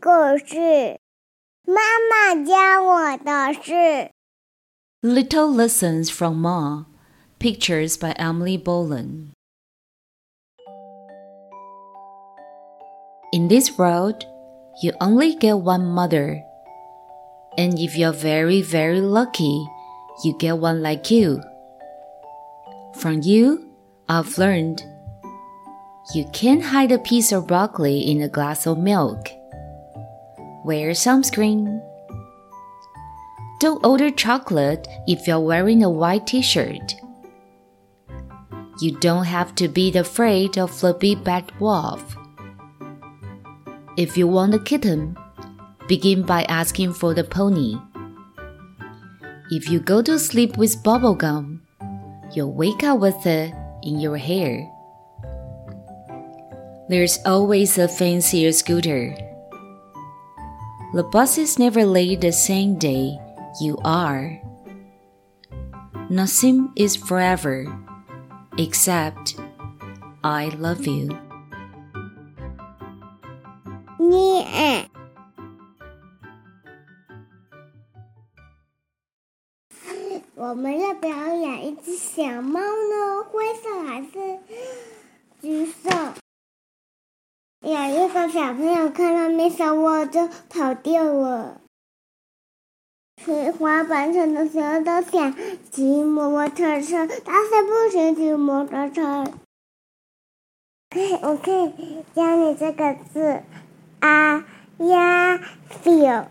故事。妈妈教我的事。Little lessons from Ma. Pictures by Emily Bolan. In this world, you only get one mother. And if you're very, very lucky, you get one like you. From you, I've learned you can't hide a piece of broccoli in a glass of milk. Wear sunscreen. Don't order chocolate if you're wearing a white t shirt. You don't have to be afraid of Flippy Bat Wolf. If you want a kitten, begin by asking for the pony. If you go to sleep with bubble gum, you'll wake up with it in your hair. There's always a fancier scooter. The buses never late the same day you are. Nothing is forever, except I love you. 念。我们要不要养一只小猫呢？灰 有一个小朋友看到没手我就跑掉了。滑板车的时候都想骑摩托车，但是不想骑摩托车。可以，我可以教你这个字啊呀 feel。